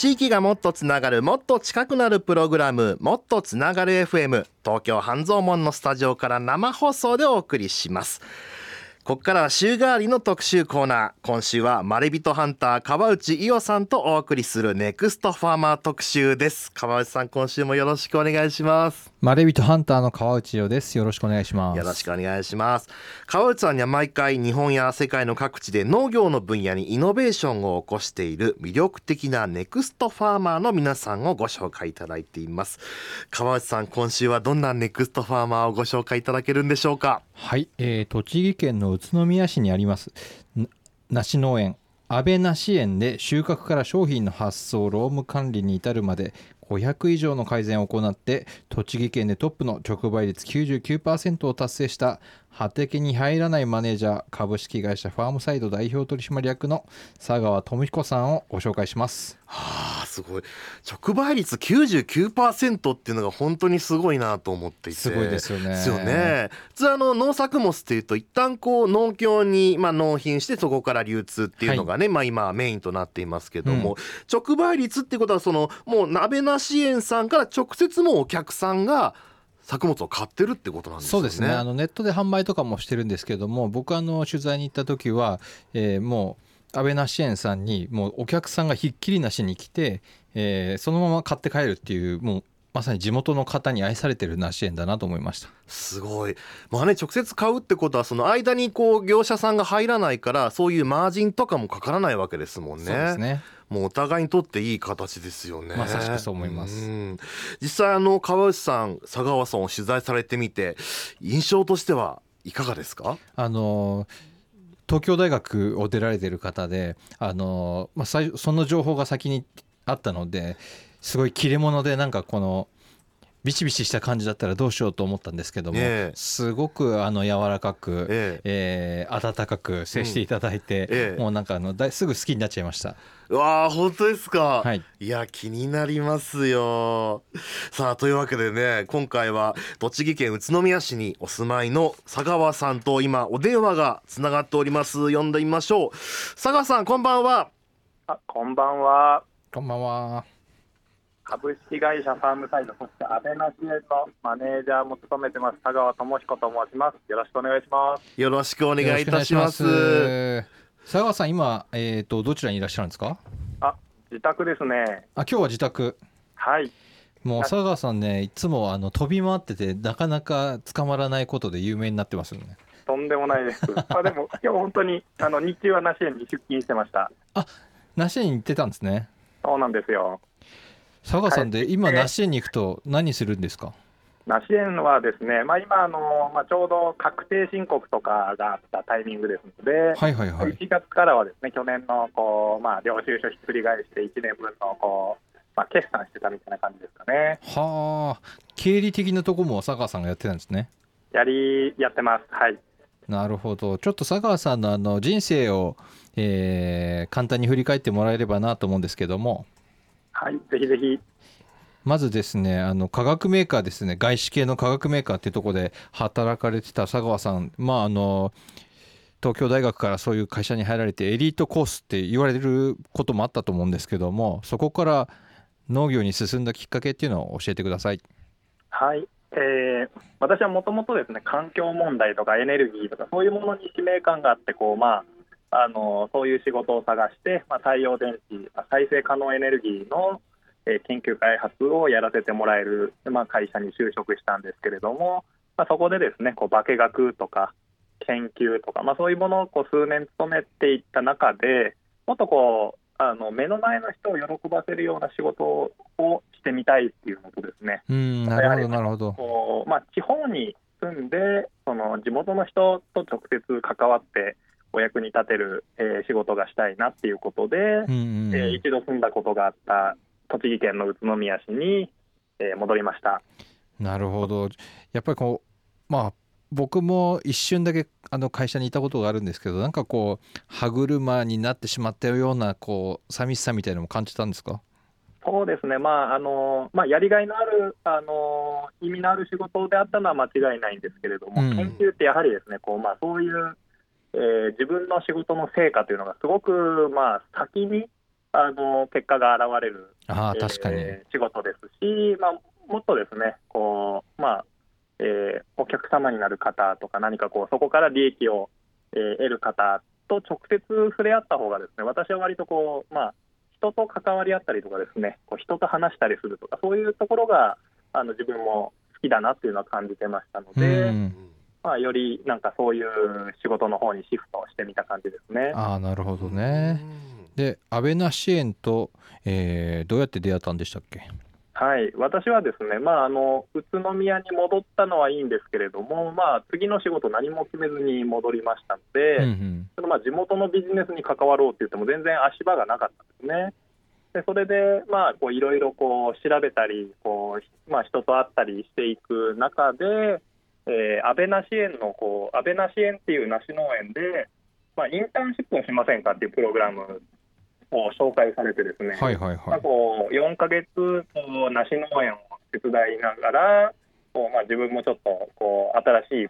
地域がもっとつながるもっと近くなるプログラムもっとつながる FM 東京半蔵門のスタジオから生放送でお送りします。ここからは週替わりの特集コーナー。今週はまれびとハンター川内伊代さんとお送りするネクストファーマー特集です。川内さん今週もよろしくお願いします。まれびとハンターの川内伊代です。よろしくお願いします。よろしくお願いします。川内さんには毎回日本や世界の各地で農業の分野にイノベーションを起こしている魅力的なネクストファーマーの皆さんをご紹介いただいています。川内さん今週はどんなネクストファーマーをご紹介いただけるんでしょうか？はい、えー、栃木県の宇都宮市にあります。梨農園。安倍梨園で収穫から商品の発送労務管理に至るまで500以上の改善を行って栃木県でトップの直売率99%を達成した畑に入らないマネージャー株式会社ファームサイド代表取締役の佐川智彦さんをご紹介します。はあすごい直売率99%っていうのが本当にすごいなと思っていてすごいですよね。ですよね。普通あの農作物っていうと一旦こう農協にまあ納品してそこから流通っていうのがね、はい、まあ今メインとなっていますけども、うん、直売率っていうことはそのもう鍋なし園さんから直接もお客さんが作物を買ってるってことなんですね。そうですね。あのネットで販売とかもしてるんですけども、僕あの取材に行った時は、えー、もう安倍梨園さんにもうお客さんがひっきりなしに来て、えー、そのまま買って帰るっていうもうまさに地元の方に愛されてる梨園だなと思いましたすごいまあね直接買うってことはその間にこう業者さんが入らないからそういうマージンとかもかからないわけですもんねそうですねもうお互いにとっていい形ですよね。まさしくそう思います。実際あの川内さん佐川さんを取材されてみて印象としてはいかがですか？あの東京大学を出られてる方であの、まあ、その情報が先にあったのですごい切れ者でなんかこのビシビシした感じだったらどうしようと思ったんですけども、えー、すごくあの柔らかく、えー、えー、温かく接していただいて、うんえ。ー、もうなんかあのだすぐ好きになっちゃいました。うわ本当ですか、はい、いや気になりますよ。さあというわけでね今回は栃木県宇都宮市にお住まいの佐川さんと今お電話がつながっております。呼んでみましょう。佐川さんこんばんは。あこんばんは。こんばんは株式会社ファームサイド、そして安倍なし園のマネージャーも務めてます、田川智彦と申します。よろしくお願いします。よろしくお願いいたします。佐川さん、今、えっ、ー、と、どちらにいらっしゃるんですか？あ、自宅ですね。あ、今日は自宅。はい。もう佐川さんね、いつもあの飛び回ってて、なかなか捕まらないことで有名になってますよね。とんでもないです。あ、でも、今日本当に、あの日中は梨園に出勤してました。あ、梨園に行ってたんですね。そうなんですよ。佐賀さんで、今、梨園に行くと何するんですか？梨園はですね、まあ、今あの、まあ、ちょうど確定申告とかがあったタイミングですので、はいはいはい、1月からはですね去年のこう、まあ、領収書ひっくり返して1年分のこう、まあ、決算してたみたいな感じですかね。はあ、経理的なところも佐川さんがやってたんですね。やりやってます、はい。なるほど、ちょっと佐川さんのあの人生を、えー、簡単に振り返ってもらえればなと思うんですけども。はい、ぜひぜひ。まずですね、あの化学メーカーですね、外資系の化学メーカーっていうところで働かれてた佐川さん、まああの東京大学からそういう会社に入られてエリートコースって言われることもあったと思うんですけども、そこから農業に進んだきっかけっていうのを教えてください。はい、えー、私はもともとですね環境問題とかエネルギーとかそういうものに使命感があってこう、まあ、あのそういう仕事を探して、まあ、太陽電池再生可能エネルギーのえ研究開発をやらせてもらえる、まあ、会社に就職したんですけれども、まあ、そこでですねこう化学とか研究とか、まあ、そういうものをこう数年勤めていった中でもっとこうあの目の前の人を喜ばせるような仕事をしてみたいっていうのとですねうんなるほどなるほど。まあ、地方に住んでその地元の人と直接関わってお役に立てる、えー、仕事がしたいなっていうことで、うんうん、えー、一度住んだことがあった栃木県の宇都宮市に、えー、戻りました。なるほど。やっぱりこうまあ僕も一瞬だけあの会社にいたことがあるんですけどなんかこう歯車になってしまったようなこう寂しさみたいなのも感じたんですか？そうですね、まああのまあ、やりがいのある、あの意味のある仕事であったのは間違いないんですけれども、うん、研究ってやはりですねこう、まあ、そういう、えー、自分の仕事の成果というのがすごく、まあ、先にあの結果が現れる、あー確かに、えー仕事ですし、まあ、もっとですねこう、まあえーお客様になる方とか何かこうそこから利益を、えー得る方と直接触れ合った方がですね私は割とこう、まあ、人と関わり合ったりとかですねこう人と話したりするとかそういうところがあの自分も好きだなっていうのは感じてましたので、うんまあ、よりなんかそういう仕事の方にシフトしてみた感じですね。ああなるほどね。で安倍な支援と、えーどうやって出会ったんでしたっけ？はい、私はですね、まあ、あの宇都宮に戻ったのはいいんですけれども、まあ、次の仕事、何も決めずに戻りましたので、うんうん。そのまあ地元のビジネスに関わろうって言っても、全然足場がなかったんですね。でそれで、まあ、こういろいろこう調べたりこう、まあ、人と会ったりしていく中で、えー、安倍梨園のこう安倍梨園っていう梨農園で、まあ、インターンシップをしませんかっていうプログラムを紹介されてですね、はいはいまあ、はいこう4ヶ月こう梨農園を手伝いながらこう、まあ、自分もちょっとこう新しい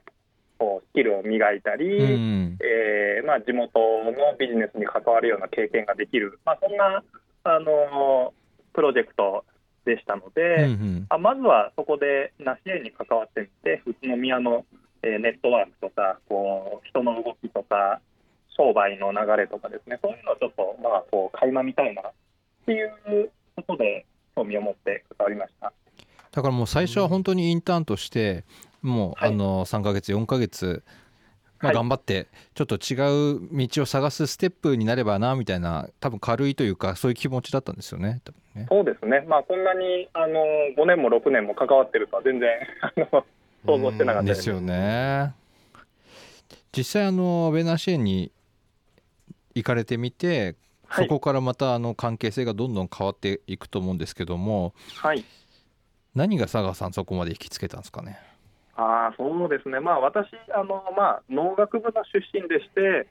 こうスキルを磨いたり、うん。えーまあ、地元のビジネスに関わるような経験ができる、まあ、そんな、あのープロジェクトでしたので、うんうんあまずはそこで梨園に関わってみて宇都宮の、えーネットワークとかこう人の動きとか商売の流れとかですねそういうのをちょっと、まあ、こう垣間見たいなっていうことで興味を持って関わりました。だからもう最初は本当にインターンとしてもうはいあの3ヶ月4ヶ月まあはい。頑張ってちょっと違う道を探すステップになればなみたいな多分軽いというかそういう気持ちだったんですよねね。そうですね、まあ、こんなにあの5年も6年も関わってるとは全然 想像してなかったです。よね。実際あの安倍な支援に行かれてみてはい。そこからまたあの関係性がどんどん変わっていくと思うんですけどもはい。何が佐賀さんそこまで引きつけたんですかね？あーそうですね、まあ、私あの、まあ、農学部の出身でして、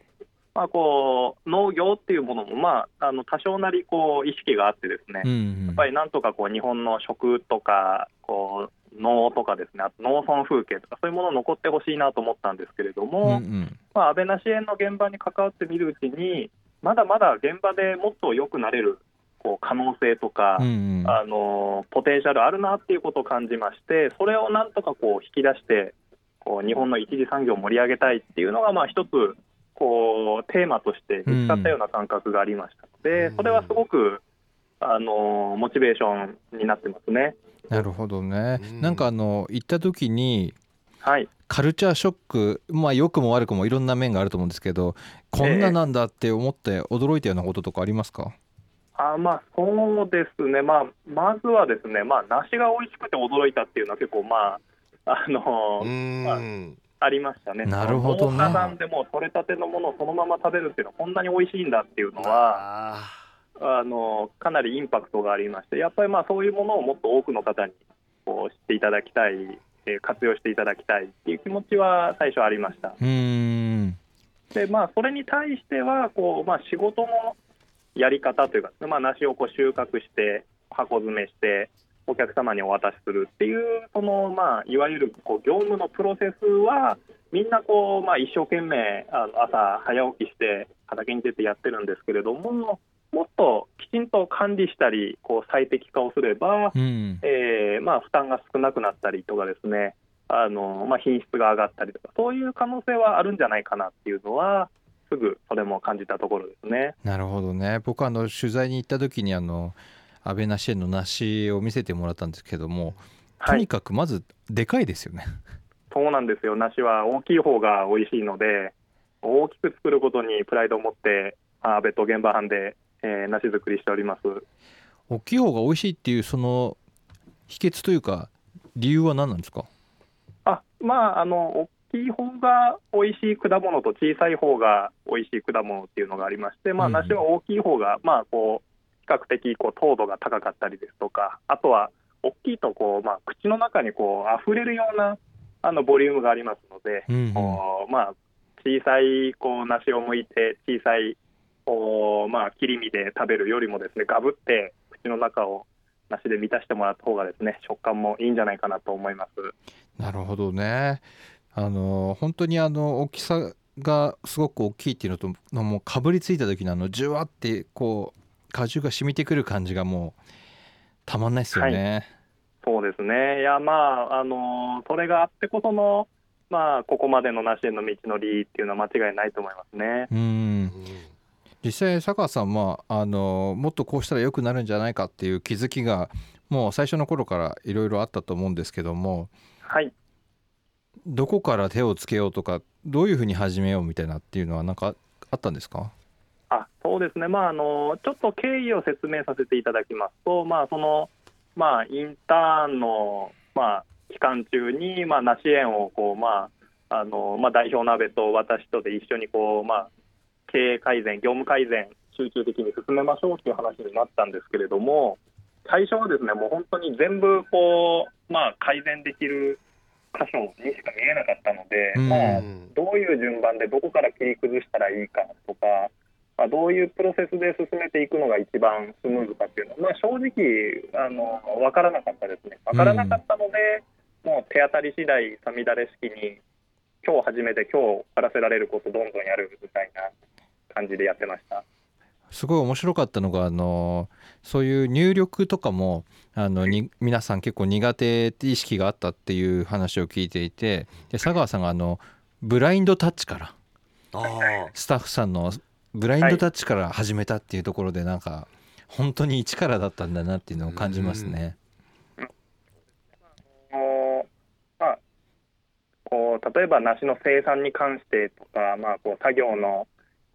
まあ、こう農業っていうものも、まあ、あの多少なりこう意識があってですね、うんうん。やっぱりなんとかこう日本の食とかこう農とかですね。あと農村風景とかそういうもの残ってほしいなと思ったんですけれどうんも、うん。まあ、安倍な支援の現場に関わってみるうちにまだまだ現場でもっと良くなれるこう可能性とか、うんうん。あのポテンシャルあるなっていうことを感じましてそれをなんとかこう引き出してこう日本の一次産業を盛り上げたいっていうのがまあ一つこうテーマとして見つかったような感覚がありましたので、うんそれはすごくあのモチベーションになってますね。なるほどね、うん。なんかあの行った時にはい。カルチャーショックまあ良くも悪くもいろんな面があると思うんですけどこんななんだって思って驚いたようなこととかありますか、あまあそうですね、まあ、まずはですね、まあ、梨が美味しくて驚いたっていうのは結構、まあ、あのうん。ありましたね。なるほどね。農家さんでも取れたてのものをそのまま食べるっていうのはこんなに美味しいんだっていうのはああのかなりインパクトがありましてやっぱりまあそういうものをもっと多くの方にこう知っていただきたい、えー活用していただきたいっていう気持ちは最初ありました。うーん。でまあそれに対してはこう、まあ、仕事のやり方というか、まあ、梨をこう収穫して箱詰めしてお客様にお渡しするっていうその、まあ、いわゆるこう業務のプロセスはみんなこう、まあ、一生懸命あの朝早起きして畑に出てやってるんですけれどももっときちんと管理したりこう最適化をすれば、うん。えーまあ、負担が少なくなったりとかですね。あの、まあ、品質が上がったりとかそういう可能性はあるんじゃないかなっていうのはすぐそれも感じたところですね。なるほどね。僕あの取材に行った時にあの安倍梨園の梨を見せてもらったんですけどもとにはい、かくまずでかいですよね、そうなんですよ。梨は大きい方が美味しいので大きく作ることにプライドを持ってあ安倍と現場班で、えー、梨作りしております。大きい方が美味しいっていうその秘訣というか理由は何なんですか？あまああの大きい方が美味しい果物と小さい方が美味しい果物っていうのがありまして、まあ、うん。梨は大きい方がまあこう比較的こう糖度が高かったりですとかあとは大きいとこう、まあ、口の中にこう溢れるようなあのボリュームがありますので、うんうん。こうまあ、小さいこう梨を剥いて小さいこう、まあ、切り身で食べるよりもですねガブって口の中を梨で満たしてもらった方がですね食感もいいんじゃないかなと思います。なるほどねあの本当にあの大きさがすごく大きいっていうのとのもうかぶりついた時のあのジュワってこう果汁が染みてくる感じがもうたまんないですよね。そうですね。いや、まあ、あのそれがあってこその、まあ、ここまでの梨への道のりっていうのは間違いないと思いますね。うん実際佐川さんはあのもっとこうしたら良くなるんじゃないかっていう気づきがもう最初の頃からいろいろあったと思うんですけどもはい。どこから手をつけようとかどういうふうに始めようみたいなっていうのは何かあったんですか？あそうですね、まああの、ちょっと経緯を説明させていただきますと、まあそのまあ、インターンの、まあ、期間中に、まあ、梨園をこう、まああのまあ、代表の安倍と私とで一緒にこう、まあ、経営改善、業務改善、集中的に進めましょうという話になったんですけれども、最初はですねもう本当に全部こう、まあ、改善できる箇所にしかで、うんまあ、どういう順番でどこから切り崩したらいいかとか、まあ、どういうプロセスで進めていくのが一番スムーズかっていうのは、まあ、正直あの分からなかったですね分からなかったので、もう手当たり次第さみだれ式に今日始めて今日終わらせられることどんどんやるみたいな感じでやってました。すごい面白かったのがあのそういう入力とかもあのに皆さん結構苦手って意識があったっていう話を聞いていてで佐川さんがあのブラインドタッチからあスタッフさんのブラインドタッチから始めたっていうところでなんか本当に一からだったんだなっていうのを感じますね。こう例えば梨の生産に関してとか、まあ、こう作業の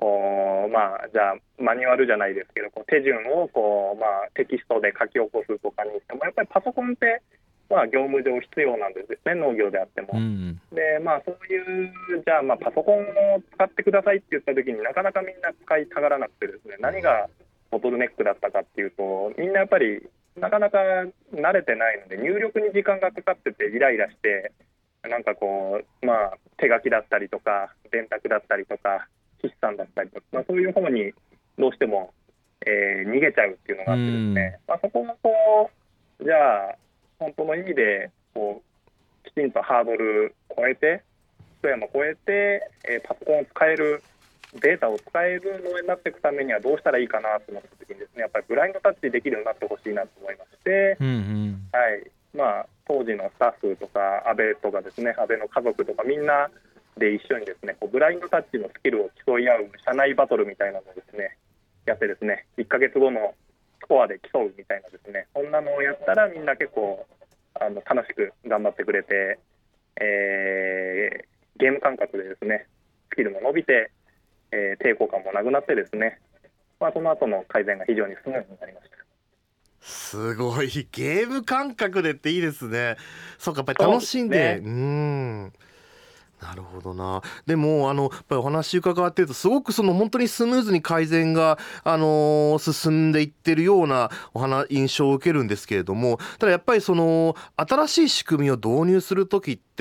こう、まあ、じゃあマニュアルじゃないですけどこう手順をこう、まあ、テキストで書き起こすとかにしてもやっぱりパソコンって、まあ、業務上必要なんですね農業であっても。うんでまあ、そういうじゃあ、まあ、パソコンを使ってくださいって言った時になかなかみんな使いたがらなくてですね何がボトルネックだったかっていうとみんなやっぱりなかなか慣れてないので入力に時間がかかっててイライラしてなんかこう、まあ、手書きだったりとか電卓だったりとか筆算だったりとか、まあ、そういう方にどうしても、えー逃げちゃうっていうのがあってですね、まあ、そこもこうじゃあ本当の意味でこうきちんとハードル超えて一山超えて、えーパソコンを使えるデータを使えるのになっていくためにはどうしたらいいかなと思った時にですね。やっぱりブラインドタッチできるようになってほしいなと思いまして、うんうん。はい。まあ、当時のスタッフとか安倍とかですね安倍の家族とかみんなで一緒にですねこうブラインドタッチのスキルを競い合う社内バトルみたいなのをですねやってですね1ヶ月後のスコアで競うみたいなですねそんなのをやったらみんな結構あの楽しく頑張ってくれて、えーゲーム感覚でですねスキルも伸びて、えー抵抗感もなくなってですね、まあ、その後の改善が非常にスムーズになりました。すごい。ゲーム感覚でっていいですね。そうかやっぱり楽しんで。う,、そうですんなるほどな。でもあのやっぱりお話伺ってるとすごくその本当にスムーズに改善が、あのー進んでいってるようなお話印象を受けるんですけれどもただやっぱりその新しい仕組みを導入する時って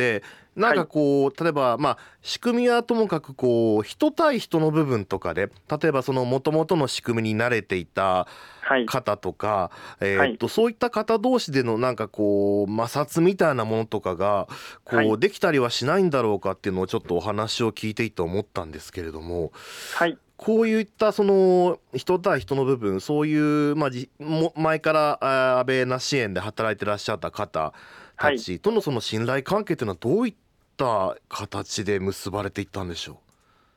なんかこう、例えばまあ仕組みはともかくこう人対人の部分とかで例えばその元々の仕組みに慣れていたはい。方とか、えーっとそういった方同士でのなんかこう摩擦みたいなものとかがこう、はい。できたりはしないんだろうかっていうのをちょっとお話を聞いていて思ったんですけれどもはい。こういったその人対人の部分そういう、まあ、前から安倍な支援で働いてらっしゃった方たちとのその信頼関係っていうのはどういった形で結ばれていったんでしょ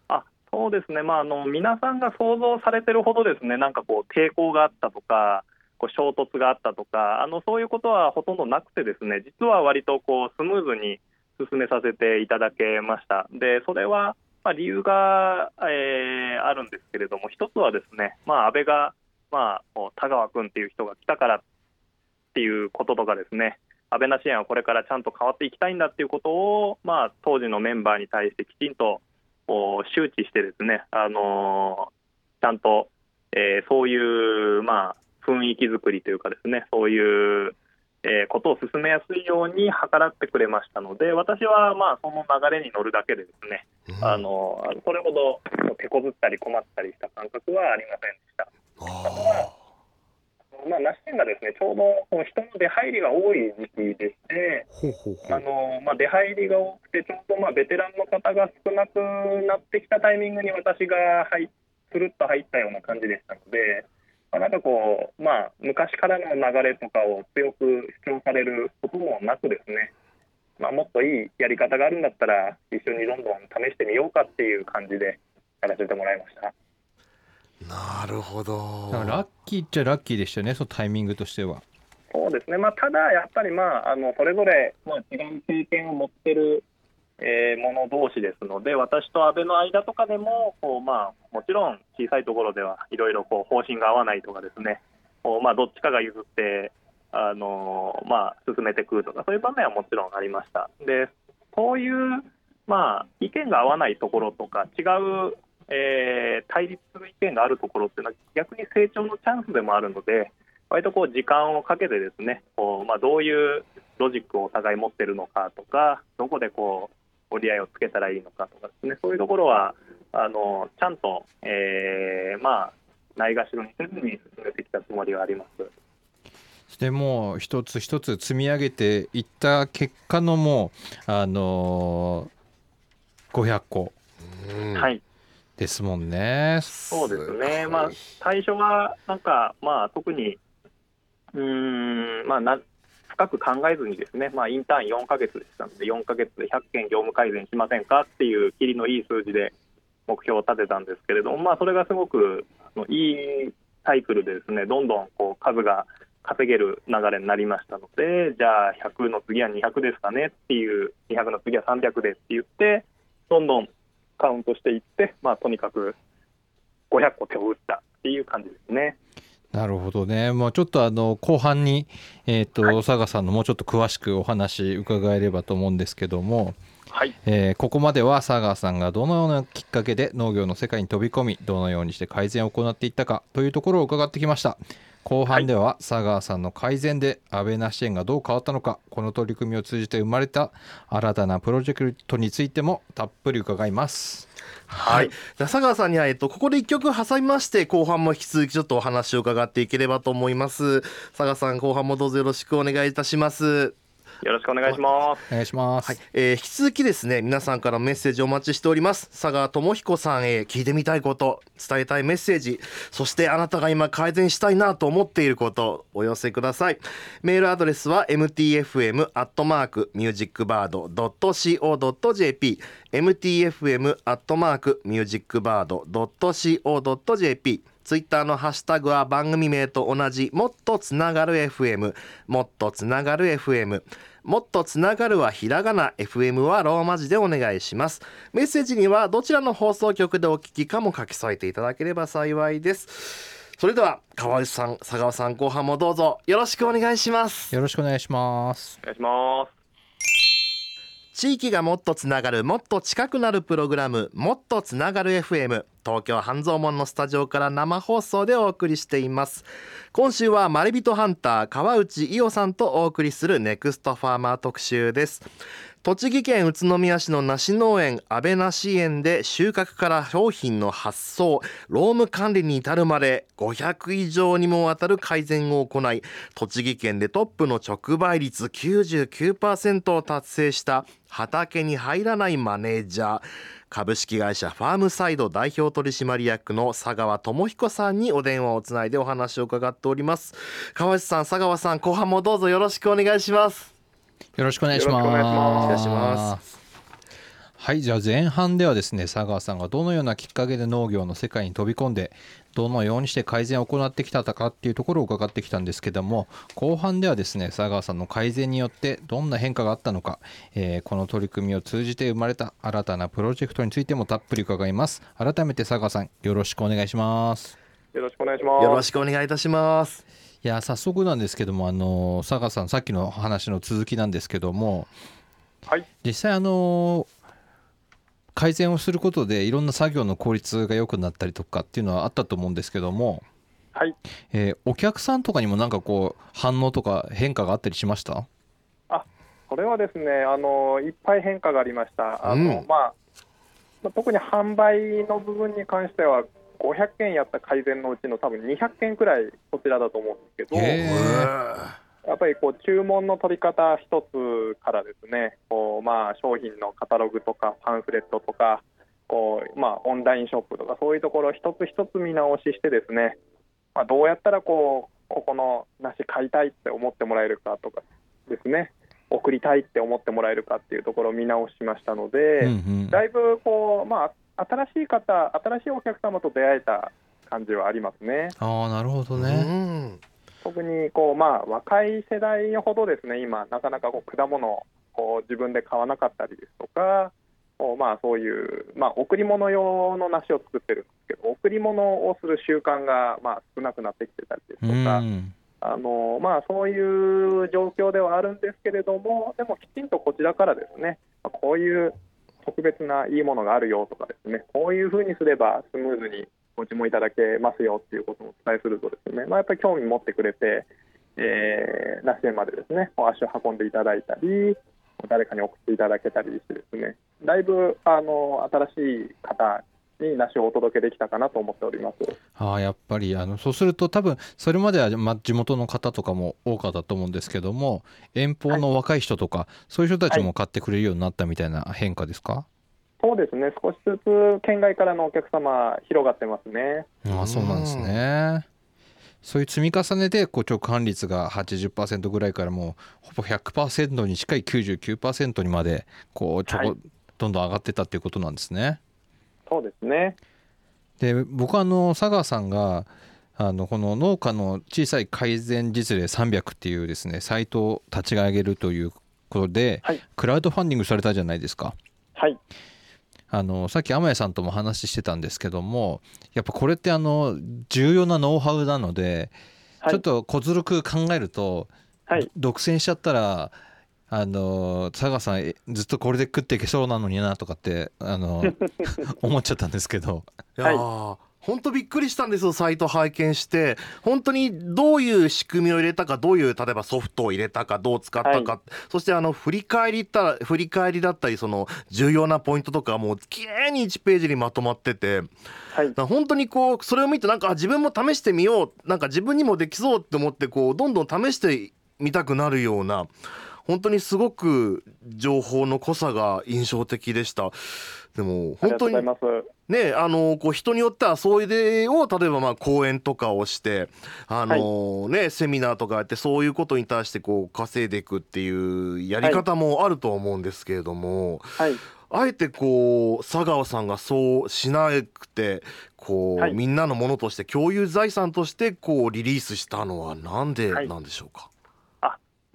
あそうですね、まあ、あの皆さんが想像されてるほどですね。なんかこう抵抗があったとかこう衝突があったとかあのそういうことはほとんどなくてですね。実は割とこうスムーズに進めさせていただけました。でそれはまあ理由が、えーあるんですけれども一つはですね、まあ、安倍が、まあ、田川君っていう人が来たからっていうこととかですね安倍な支援はこれからちゃんと変わっていきたいんだっていうことを、まあ、当時のメンバーに対してきちんと周知してですね、あのーちゃんと、えーそういう、まあ、雰囲気作りというかですねそういう、えーことを進めやすいように計らってくれましたので私はまあその流れに乗るだけでですね、う。あのそれほど手こずったり困ったりした感覚はありませんでした。あまあ、梨園がですねちょうど人の出入りが多い時期でして、あうのまあ、出入りが多くて、ちょうどまあベテランの方が少なくなってきたタイミングに私が入するっと入ったような感じでしたので、まあ、なんかこう、まあ、昔からの流れとかを強く主張されることもなくですね、まあ、もっといいやり方があるんだったら一緒にどんどん試してみようかっていう感じでやらせてもらいました。なるほど。ラッキーっちゃラッキーでしたよねそのタイミングとしては。そうですね、まあ、ただやっぱり、まあ、あのそれぞれ、まあ、違う経験を持ってる、えー、者同士ですので、私と安倍の間とかでも、こうまあ、もちろん小さいところではいろいろこう方針が合わないとかですね、こうまあ、どっちかが譲って、あのまあ、進めてくるとか、そういう場面はもちろんありました。でそういう、まあ、意見が合わないところとか、違う、えー対立する意見があるところっていうのは、逆に成長のチャンスでもあるので、割とこう時間をかけてですね、こうまあ、どういうロジックをお互い持ってるのかとか、どこでこう折り合いをつけたらいいのかとかですね、そういうところはあのちゃんと、えーまあ、ないがしろにせずに進めてきたつもりはあります。でもう一つ一つ積み上げていった結果のもうあのー500個うんはいですもんね。そうですね、い。まあ、最初はなんか、まあ、特にうーん、まあな、深く考えずにですね、まあ、インターン4ヶ月でしたので、4ヶ月で100件業務改善しませんか？っていう、切りのいい数字で目標を立てたんですけれども、まあ、それがすごくいいサイクルでですね、どんどんこう数が稼げる流れになりましたので、じゃあ100の次は200ですかね？っていう、200の次は300ですって言って、どんどんカウントしていって、まあ、とにかく500個手を打ったっていう感じですね。なるほどね。もうちょっとあの後半にえっ、と、はい佐賀さんのもうちょっと詳しくお話伺えればと思うんですけども、はい、えーここまでは佐賀さんがどのようなきっかけで農業の世界に飛び込みどのようにして改善を行っていったかというところを伺ってきました。後半では佐賀さんの改善で安倍な支援がどう変わったのかこの取り組みを通じて生まれた新たなプロジェクトについてもたっぷり伺います。はい、佐川さんには、えっと、ここで一曲挟みまして後半も引き続きちょっとお話を伺っていければと思います。佐川さん後半もどうぞよろしくお願いいたしますよろしくお願いします。お願いします、はい、えー引き続きですね皆さんからメッセージお待ちしております。佐川智彦さんへ聞いてみたいこと伝えたいメッセージ。そしてあなたが今改善したいなと思っていることお寄せください。メールアドレスは mtfm アットマークミュージックバード .co.jp mtfm アットマークミュージックバード .co.jp ツイッターのハッシュタグは番組名と同じもっとつながる FM もっとつながる FM もっとつながるはひらがな FM はローマ字でお願いします。メッセージにはどちらの放送局でお聞きかも書き添えていただければ幸いです。それでは川内さん佐川さん後半もどうぞよろしくお願いします。よろしくお願いします。お願いします。地域がもっとつながるもっと近くなるプログラムもっとつながる FM 東京半蔵門のスタジオから生放送でお送りしています。今週はマリビトハンター川内伊代さんとお送りするネクストファーマー特集です。栃木県宇都宮市の梨農園安倍梨園で収穫から商品の発送労務管理に至るまで500以上にもわたる改善を行い栃木県でトップの直売率99%を達成した畑に入らないマネージャー。株式会社ファームサイド代表取締役の佐川智彦さんにお電話をつないでお話を伺っております。川内さん佐川さん後半もどうぞよろしくお願いします。よろしくお願いします。はいじゃあ前半ではですね佐川さんがどのようなきっかけで農業の世界に飛び込んでどのようにして改善を行ってきたかっていうところを伺ってきたんですけども後半ではですね佐川さんの改善によってどんな変化があったのか、えーこの取り組みを通じて生まれた新たなプロジェクトについてもたっぷり伺います。改めて佐川さんよろしくお願いします。よろしくお願いします。よろしくお願いいたしますいや早速なんですけどもあの佐川さんさっきの話の続きなんですけどもはい。実際あの改善をすることでいろんな作業の効率が良くなったりとかっていうのはあったと思うんですけども、はい。えーお客さんとかにもなんかこう反応とか変化があったりしました？これはですね、あのいっぱい変化がありました。あの、うんまあまあ特に販売の部分に関しては500件やった改善のうちの多分200件くらいこちらだと思うんですけど、へやっぱりこう注文の取り方一つからですね、こうまあ商品のカタログとかパンフレットとか、こうまあオンラインショップとかそういうところを一つ一つ見直ししてですね、まあ、どうやったらこうここの梨買いたいって思ってもらえるかとかですね送りたいって思ってもらえるかっていうところを見直しましたので、うんうん。だいぶこう、まあ、新しい方新しいお客様と出会えた感じはありますね。ああなるほどうね。ん特にこう、まあ、若い世代ほどですね今なかなかこう果物をこう自分で買わなかったりですとかこうまあそういう、まあ、贈り物用の梨を作ってるんですけど贈り物をする習慣がまあ少なくなってきてたりですとうか、んあのまあ、そういう状況ではあるんですけれどもでもきちんとこちらからですねまあこういう特別ないいものがあるよとかですねこういうふうにすればスムーズにご注文いただけますよっていうことをお伝えするとですね、まあ、やっぱり興味持ってくれて、えー、梨園までですねお足を運んでいただいたり誰かに送っていただけたりしてですねだいぶあの新しい方に梨をお届けできたかなと思っております。ああやっぱりあのそうすると多分それまでは、まあ、地元の方とかも多かったと思うんですけども遠方の若い人とか、そういう人たちも買ってくれるようになったみたいな変化ですか、そうですね少しずつ県外からのお客様広がってますね。ああそうなんですね。そういう積み重ねでこう直販率が80%ぐらいからもうほぼ100%に近い99%にまでこうちょこ、はいどんどん上がってたっていうことなんですね。そうですね。で僕はあの佐川さんがあのこの農家の小さい改善実例300っていうですねサイトを立ち上げるということで、はいクラウドファンディングされたじゃないですか。はい。あのさっき天谷さんとも話してたんですけどもやっぱこれってあの重要なノウハウなので、はい、ちょっと小ずるく考えると、はい。独占しちゃったらあの佐川さんえずっとこれで食っていけそうなのになとかってあの 思っちゃったんですけど。いやー本当びっくりしたんですよサイト拝見して。本当にどういう仕組みを入れたかどういう例えばソフトを入れたかどう使ったか、はそしてあの振り返りた振り返りだったりその重要なポイントとかもう綺麗に1ページにまとまってて。はい。だか。ら本当にこうそれを見てなんかあ自分も試してみよう。なんか自分にもできそうって思ってこうどんどん試してみたくなるような本当にすごく情報の濃さが印象的でした。でも本当に。ねあのこう人によってはそういうを例えばまあ講演とかをしてあの、ねセミナーとかやってそういうことに対してこう稼いでいくっていうやり方もあると思うんですけれども、はい。あえてこう佐川さんがそうしなくてこう、はいみんなのものとして共有財産としてこうリリースしたのはなんではいなんでしょうか、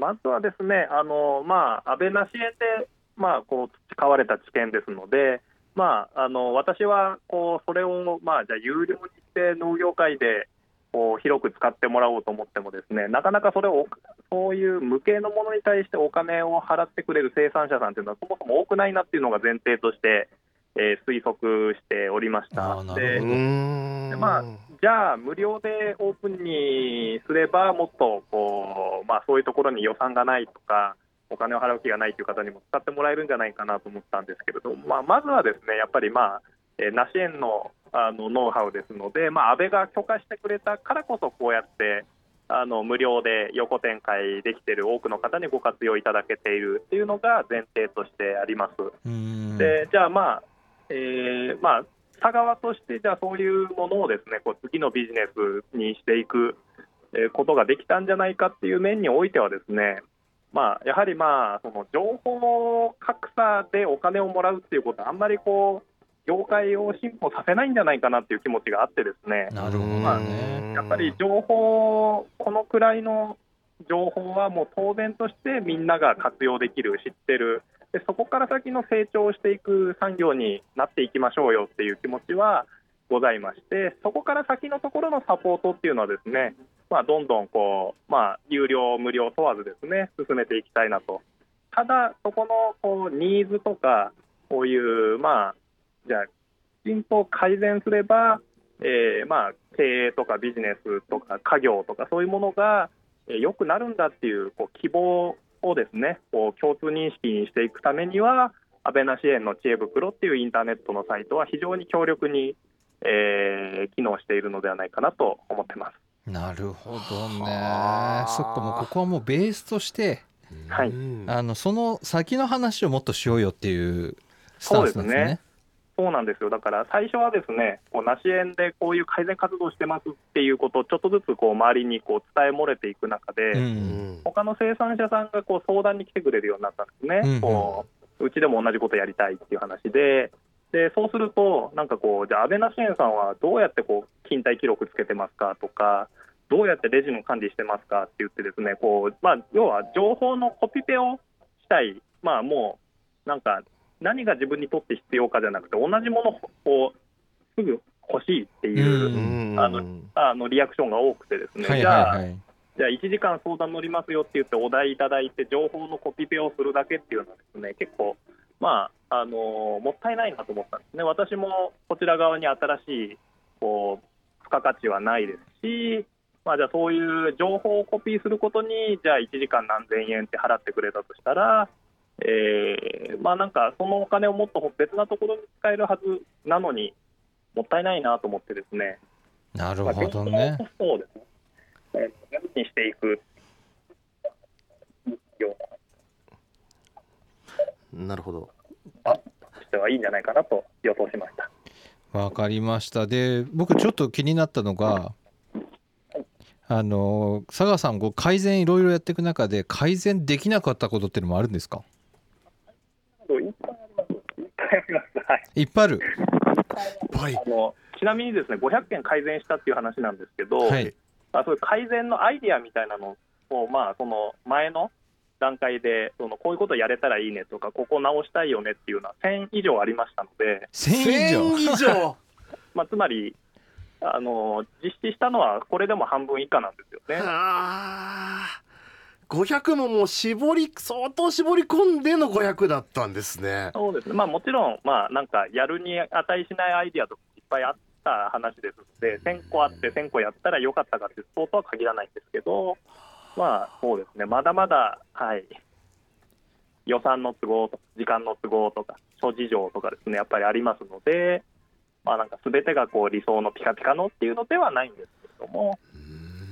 まずはですね、あのまあ安倍なし園でまあこう培われた知見ですので、まああの私はこうそれをまあじゃあ有料にして農業界でこう広く使ってもらおうと思ってもですね、なかなかそれをそういう無形のものに対してお金を払ってくれる生産者さんというのはそもそも多くないなっていうのが前提として、えー推測しておりました。あーなでまあじゃあ、無料でオープンにすれば、もっとこう、まあ、そういうところに予算がないとか、お金を払う気がないという方にも使ってもらえるんじゃないかなと思ったんですけれども、まあ、まずはですね、やっぱり、まあ、えー梨園のあのノウハウですので、まあ、安倍が許可してくれたからこそ、こうやって、あの無料で横展開できている多くの方にご活用いただけているっていうのが前提としてあります。でじゃあ、まあえーまあ、佐川として、じゃあそういうものをですねこう次のビジネスにしていく、えーことができたんじゃないかっていう面においては、ですね、まあ、やはり、まあ、その情報格差でお金をもらうっていうことは、あんまりこう業界を進歩させないんじゃないかなっていう気持ちがあってですね。なるほどまあね。やっぱり情報、このくらいの情報はもう当然としてみんなが活用できる、知ってる、でそこから先の成長していく産業になっていきましょうよっていう気持ちはございまして、そこから先のところのサポートっていうのは、ですね、まあ、どんどんこう、まあ、有料、無料問わずですね、進めていきたいなと。ただ、そこのこうニーズとか、こういう、まあ、じゃあ、きちんと改善すれば、えーまあ、経営とかビジネスとか家業とかそういうものがえ良くなるんだっていうこう希望をですねこう共通認識にしていくためには安倍な支援の知恵袋っていうインターネットのサイトは非常に強力に、えー機能しているのではないかなと思ってます。なるほどねはあそっかもうここはもうベースとしてはいうんあのその先の話をもっとしようよっていうスタンスなんですね。そうなんですよ。だから最初はですねこう梨園でこういう改善活動してますっていうことをちょっとずつこう周りにこう伝え漏れていく中で、ううん。ん他の生産者さんがこう相談に来てくれるようになったんですね、うんうん。こううちでも同じことやりたいっていう話で。でそうすると、なんかこう、じゃあ、安倍梨園さんはどうやってこう勤怠記録つけてますかとか、どうやってレジの管理してますかって言って、ですねこう、まあ、要は情報のコピペをしたい、まあ、もうなんか、何が自分にとって必要かじゃなくて、同じものをすぐ欲しいっていう、あのあのリアクションが多くてですね、はいじゃあ、じゃあ1時間相談乗りますよって言ってお題いただいて情報のコピペをするだけっていうのはですね結構、まああのーもったいないなと思ったんですね。私もこちら側に新しいこう付加価値はないですし、まあ、じゃあそういう情報をコピーすることにじゃあ1時間何千円って払ってくれたとしたら、えーまあなんかそのお金をもっと別なところに使えるはずなのにもったいないなと思ってですね。なるまあほどねコストをですね、えーにしていくようなるほど。なとしてはいいんじゃないかなと予想しました。わかりました。で僕ちょっと気になったのがあの佐賀さんこう改善いろいろやっていく中で改善できなかったことっていうのもあるんですか？いっぱいあります。いっぱいあります。はい。いっぱいあるはいあのちなみにですね、500件改善したっていう話なんですけど、はいあそういう改善のアイディアみたいなのを、まあ、その前の段階でそのこういうことやれたらいいねとか、ここ直したいよねっていうのは1000以上ありましたので、1000以上1000以上 まあ、つまりあの実施したのはこれでも半分以下なんですよね。あー500ももう絞り相当絞り込んでの500だったんですね。そうですね、まあ、もちろん、まあ、なんかやるに値しないアイディアとかいっぱいあった話ですので、1000個あって1000個やったらよかったかっていうそうとは限らないんですけど、まあ、そうですね、まだまだ、はい、予算の都合とか、時間の都合とか、諸事情とかですね、やっぱりありますので、まあ、なんか全てがこう理想のピカピカのっていうのではないんですけれども、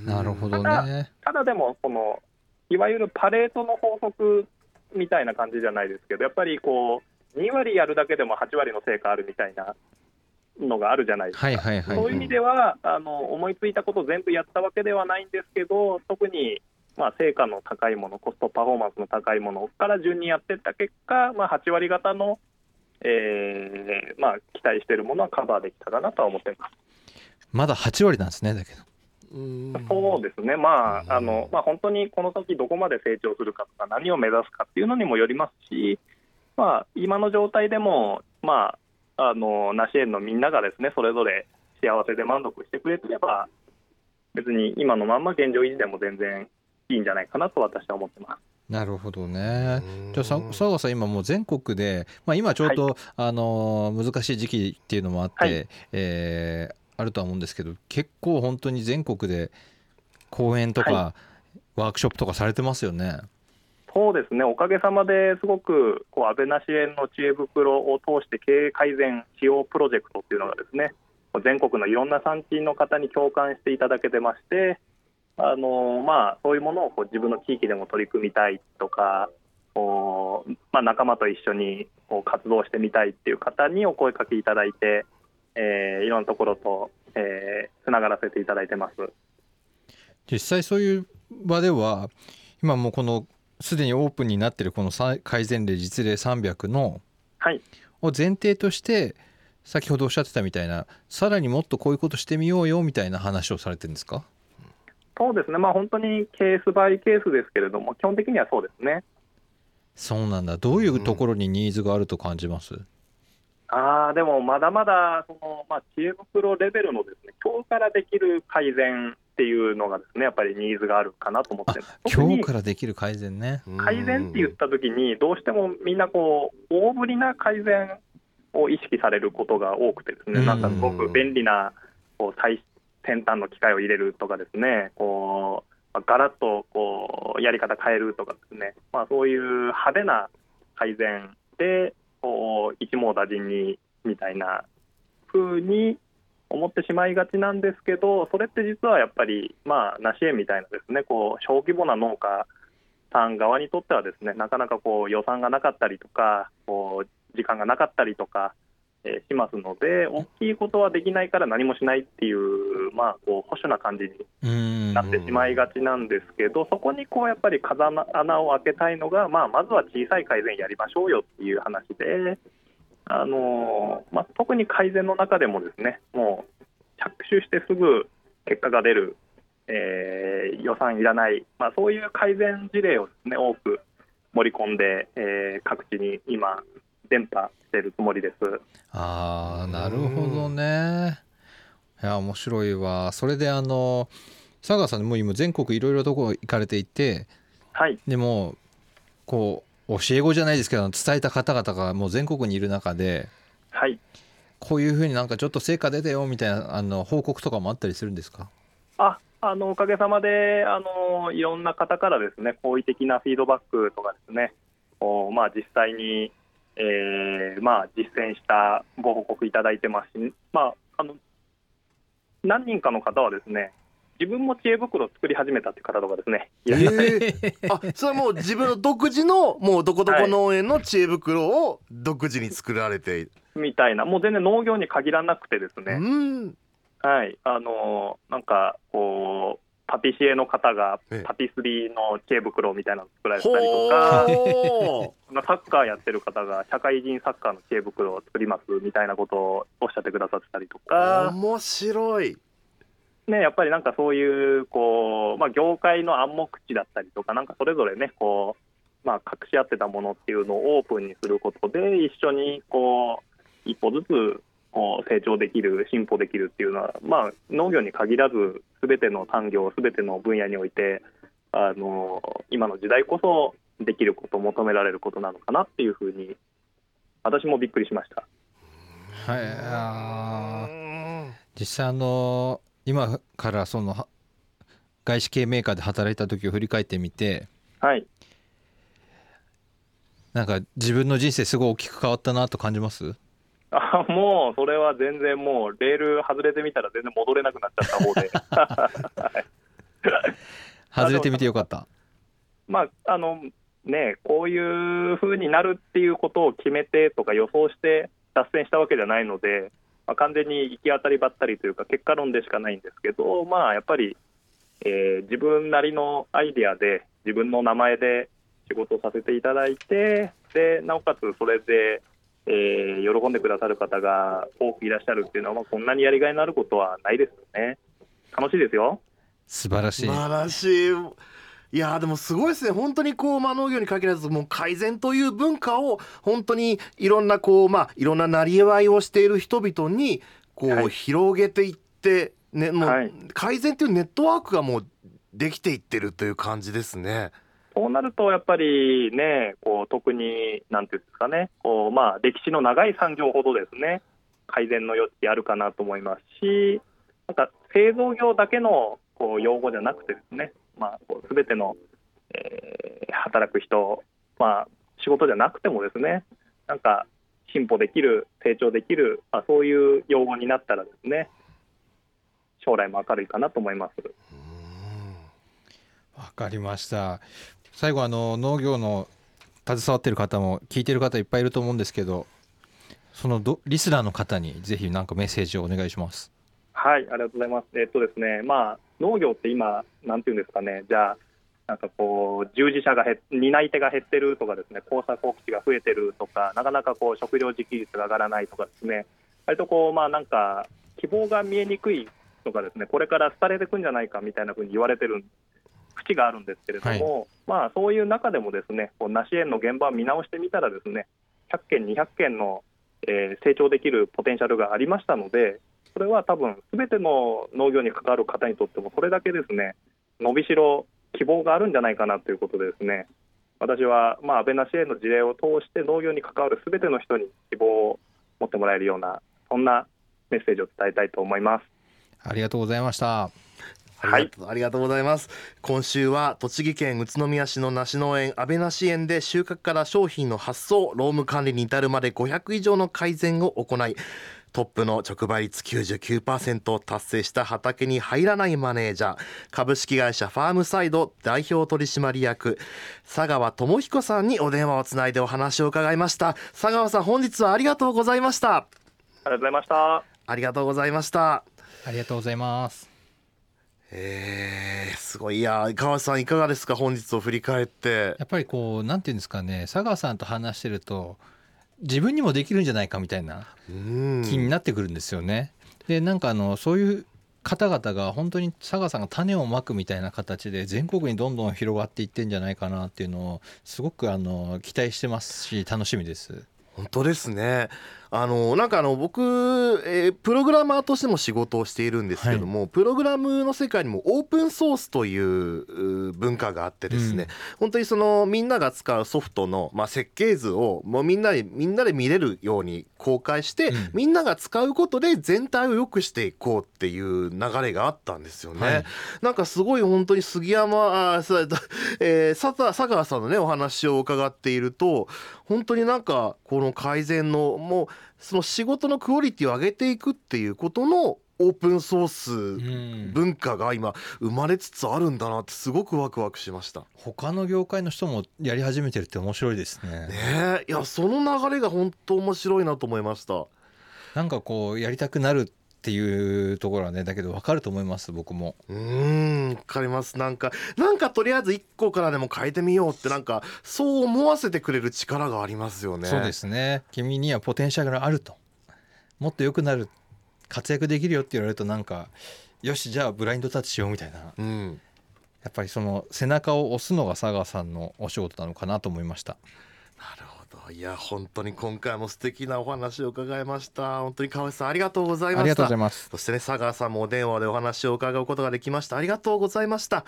なるほどたねただでもその、いわゆるパレートの法則みたいな感じじゃないですけど、やっぱりこう2割やるだけでも8割の成果あるみたいなのがあるじゃないですか。はいはいはいそういう意味ではあの思いついたことを全部やったわけではないんですけど、特に、まあ、成果の高いもの、コストパフォーマンスの高いものから順にやっていった結果、まあ、8割方の、えーまあ、期待しているものはカバーできたかなとは思っています。まだ8割なんですねだけどうんそうですね、まああのまあ、本当にこの先どこまで成長するかとか、何を目指すかっていうのにもよりますし、まあ、今の状態でも、まあ、あの梨園のみんながですねそれぞれ幸せで満足してくれてれば、別に今のまんま現状維持でも全然いいんじゃないかなと私は思ってます。なるほどね。うん。じゃあさ佐賀さん今もう全国で、まあ、今ちょうど、あのー難しい時期っていうのもあって、はい。えーあるとは思うんですけど結構本当に全国で講演とか、はワークショップとかされてますよね。そうですね、おかげさまですごくこう安倍梨園の知恵袋を通して経営改善使用プロジェクトっていうのがですね全国のいろんな産地の方に共感していただけてまして、あのまあ、そういうものをこう自分の地域でも取り組みたいとか、こうまあ、仲間と一緒にこう活動してみたいっていう方にお声かけいただいて、えーいろんなところと、えーつながらせていただいてます。実際そういう場では今もうこのすでにオープンになってるこのさ改善例実例300のはい。を前提として先ほどおっしゃってたみたいなさらにもっとこういうことしてみようよみたいな話をされてるんですか？そうですね、まあ、本当にケースバイケースですけれども、基本的にはそうですね。そうなんだ。どういうところにニーズがあると感じます、あーでもまだまだその、まあ、知恵袋レベルのですね今日からできる改善っていうのがですねやっぱりニーズがあるかなと思ってます。特今日にからできる改善ね。改善って言った時にどうしてもみんなこう大ぶりな改善を意識されることが多くてですねうん。なんかすごく便利なこう最先端の機械を入れるとかですねこうまあガラッとこうやり方変えるとかですね、まあ、そういう派手な改善でこう一網打尽にみたいな風に思ってしまいがちなんですけどそれって実はやっぱりまあ梨園みたいなですねこう小規模な農家さん側にとってはですねなかなかこう予算がなかったりとかこう時間がなかったりとかしますので大きいことはできないから何もしないっていう,、まあ、こう保守な感じにうん。なってしまいがちなんですけど、そこにこうやっぱり風穴を開けたいのが、まあ、まずは小さい改善やりましょうよっていう話で、あのーまあ、特に改善の中でもですねもう着手してすぐ結果が出る、えー予算いらない、まあ、そういう改善事例をです、ね、多く盛り込んで、えー各地に今、伝播しているつもりです。ああなるほどね。いや面白いわ。それであの佐川さんも今全国いろいろとこ行かれていてはい。でもこう教え子じゃないですけど伝えた方々がもう全国にいる中ではい。こういうふうになんかちょっと成果出たよみたいなあの報告とかもあったりするんですか？ああのおかげさまであのいろんな方からですね好意的なフィードバックとかですねおまあ、実際に、えーまあ、実践したご報告いただいてますし、まあ、あの何人かの方はですね自分も知恵袋を作り始めたっていう方とかですねいらっしゃってえー。あそれはもう自分の独自のもうどこどこ農園の知恵袋を独自に作られて。いる、みたいな。もう全然農業に限らなくてですうね、ん。はい、あのなんかこうパティシエの方がええ。パティスリーの知恵袋みたいなの作られてたりとか。ほまあサッカーやってる方が社会人サッカーの知恵袋を作りますみたいなことをおっしゃってくださってたりとうか、面白い。ね、やっぱりなんかそういうこう、まあ、業界の暗黙知だったりとか、なんかそれぞれね、こうまあ、隠し合ってたものっていうのをオープンにすることで、一緒にこう一歩ずつ成長できる、進歩できるっていうのは、まあ、農業に限らず、すべての産業、すべての分野において、あの今の時代こそできること、求められることなのかなっていうふうに、私もびっくりしました。はい実際あの今からそのは外資系メーカーで働いた時を振り返ってみてはい。なんか自分の人生すごい大きく変わったなと感じます？あもうそれは全然もうレール外れてみたら全然戻れなくなっちゃった方で。外れてみてよかった。まああのねこういう風になるっていうことを決めてとか予想して脱線したわけじゃないので、まあ、完全に行き当たりばったりというか結果論でしかないんですけどまあやっぱり、えー自分なりのアイデアで自分の名前で仕事をさせていただいてでなおかつそれで、えー喜んでくださる方が多くいらっしゃるっていうのは、まあ、こんなにやりがいのあることはないですよね。楽しいですよ。素晴らしい。素晴らしい。いやーでもすごいですね。本当にこう、まあ、農業に限らずもう改善という文化を本当にいろんなこうまあいろんななりわいをしている人々にこう、はい。広げていってねもう、はい。改善というネットワークがもうできていってるという感じですね。そうなると、やっぱりね、こう特に、なんていうんですかね、こうまあ、歴史の長い産業ほどですね、改善の余地あるかなと思いますし、なんか製造業だけのこう用語じゃなくてですね、まあ、すべての、えー働く人、まあ、仕事じゃなくてもですね、なんか進歩できる、成長できる、まあ、そういう用語になったらですね、将来も明るいかなと思います。わかりました最後あの農業の携わってる方も聞いてる方いっぱいいると思うんですけどそのどリスナーの方にぜひなんかメッセージをお願いします。はい、ありがとうございます。えっとですね、まあ、農業って今、なんていうんですかね、じゃあ、なんかこう、従事者が減担い手が減ってるとかですね、耕作放棄地が増えてるとか、なかなかこう食料自給率が上がらないとかですね、割とこう、まあなんか、希望が見えにくいとかですね、これから廃れていくんじゃないかみたいなふうに言われてる節があるんですけれども、まあそういう中でもですね、こう梨園の現場を見直してみたらですね、100件、200件の、えー成長できるポテンシャルがありましたので、それは多分すべての農業に関わる方にとっても、それだけですね、伸びしろ、希望があるんじゃないかなということでですね、私は、まあ、安倍梨園の事例を通して農業に関わるすべての人に希望を持ってもらえるような、そんなメッセージを伝えたいと思います。ありがとうございましたありがとうありがとうございます。今週は栃木県宇都宮市の梨農園安倍梨園で収穫から商品の発送労務管理に至るまで500以上の改善を行いトップの直売率99%を達成した畑に入らないマネージャー株式会社ファームサイド代表取締役佐川智彦さんにお電話をつないでお話を伺いました。佐川さん本日はありがとうございました。がとうございました。ありがとうございました。ありがとうございますえー、すごい。いや川内さんいかがですか？本日を振り返って。やっぱりこうなんていうんですかね。佐川さんと話してると自分にもできるんじゃないかみたいなうん。気になってくるんですよね。でなんかあのそういう方々が本当に佐賀さんが種をまくみたいな形で全国にどんどん広がっていってんじゃないかなっていうのをすごくあの期待してますし楽しみです。本当ですねあのなんかあの僕、えープログラマーとしても仕事をしているんですけども、プログラムの世界にもオープンソースというう文化があってですね、本当にそのみんなが使うソフトの、まあ、設計図をもうみんなでみんなで見れるように公開して、うん。みんなが使うことで全体を良くしていこうっていう流れがあったんですよね。はい。なんかすごい本当に杉山あ えー佐川さんのねお話を伺っていると本当になんかこの改善のもうその仕事のクオリティを上げていくっていうことのオープンソースうん文化が今生まれつつあるんだなってすごくワクワクしました。他の業界の人もやり始めてるって面白いですね。ねえいやその流れが本当面白いなと思いました。なんかこうやりたくなるっていうところはねだけど分かると思います僕も。うーんわかります。なんかなんかとりあえず1個からでも変えてみようってなんかそう思わせてくれる力がありますよね。そうですね。君にはポテンシャルがあると。もっと良くなる活躍できるよって言われるとなんかよしじゃあブラインドタッチしようみたいな。やうん。っぱりその背中を押すのが佐賀さんのお仕事なのかなと思いました。なるほどいや本当に今回も素敵なお話を伺いました。本当に川内さんありがとうございました。ありがとうございます。そしてね佐川さんもお電話でお話を伺うことができました。ありがとうございました。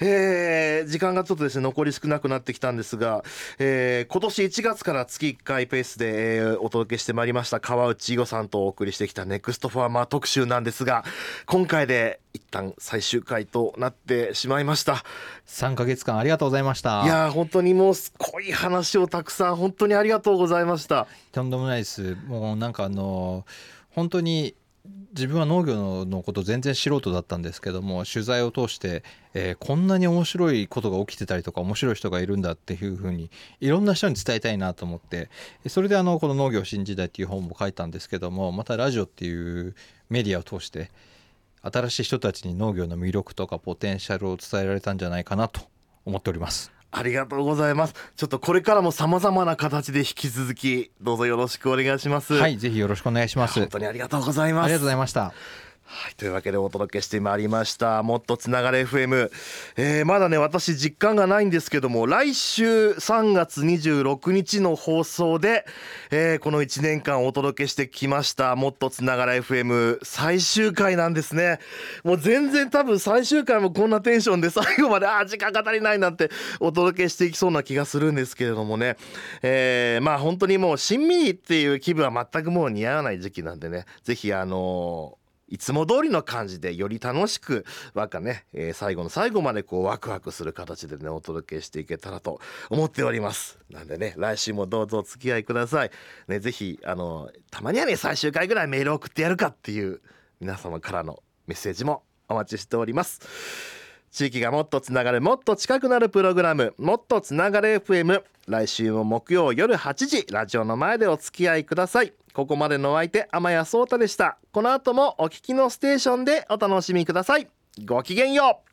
えー時間がちょっとですね残り少なくなってきたんですが、えー今年1月から月1回ペースで、えーお届けしてまいりました川内伊吾さんとお送りしてきたネクストファーマー特集なんですが今回で一旦最終回となってしまいました。3ヶ月間ありがとうございました。いやー本当にもう濃い話をたくさん本当にありがとうございました。とんでもないです。もうなんかあの本当に自分は農業のこと全然素人だったんですけども取材を通して、えーこんなに面白いことが起きてたりとか面白い人がいるんだっていうふうにいろんな人に伝えたいなと思ってそれであのこの「農業新時代」っていう本も書いたんですけどもまたラジオっていうメディアを通して新しい人たちに農業の魅力とかポテンシャルを伝えられたんじゃないかなと思っております。ありがとうございますちょっとこれからも様々な形で引き続きどうぞよろしくお願いしますはい、ぜひよろしくお願いします。本当にありがとうございますありがとうございました。はい、というわけでお届けしてまいりました「もっとつながれ FM」えーまだね私実感がないんですけども来週3月26日の放送で、えーこの1年間お届けしてきました「もっとつながれ FM」最終回なんですね。もう全然多分最終回もこんなテンションで最後まであ時間が足りないなんてお届けしていきそうな気がするんですけれどもね、えーまあ本当にもうしんみりっていう気分は全くもう似合わない時期なんでね。ぜひあのーいつも通りの感じでより楽しくわかね、えー最後の最後までこうワクワクする形でねお届けしていけたらと思っております。なんでね来週もどうぞお付き合いください。ねぜひあのたまにはね最終回ぐらいメール送ってやるかっていう皆様からのメッセージもお待ちしております。地域がもっとつながるもっと近くなるプログラムもっとつながる FM 来週も木曜夜8時ラジオの前でお付き合いください。ここまでのお相手天谷颯太でした。この後もお聞きのステーションでお楽しみください。ごきげんよう。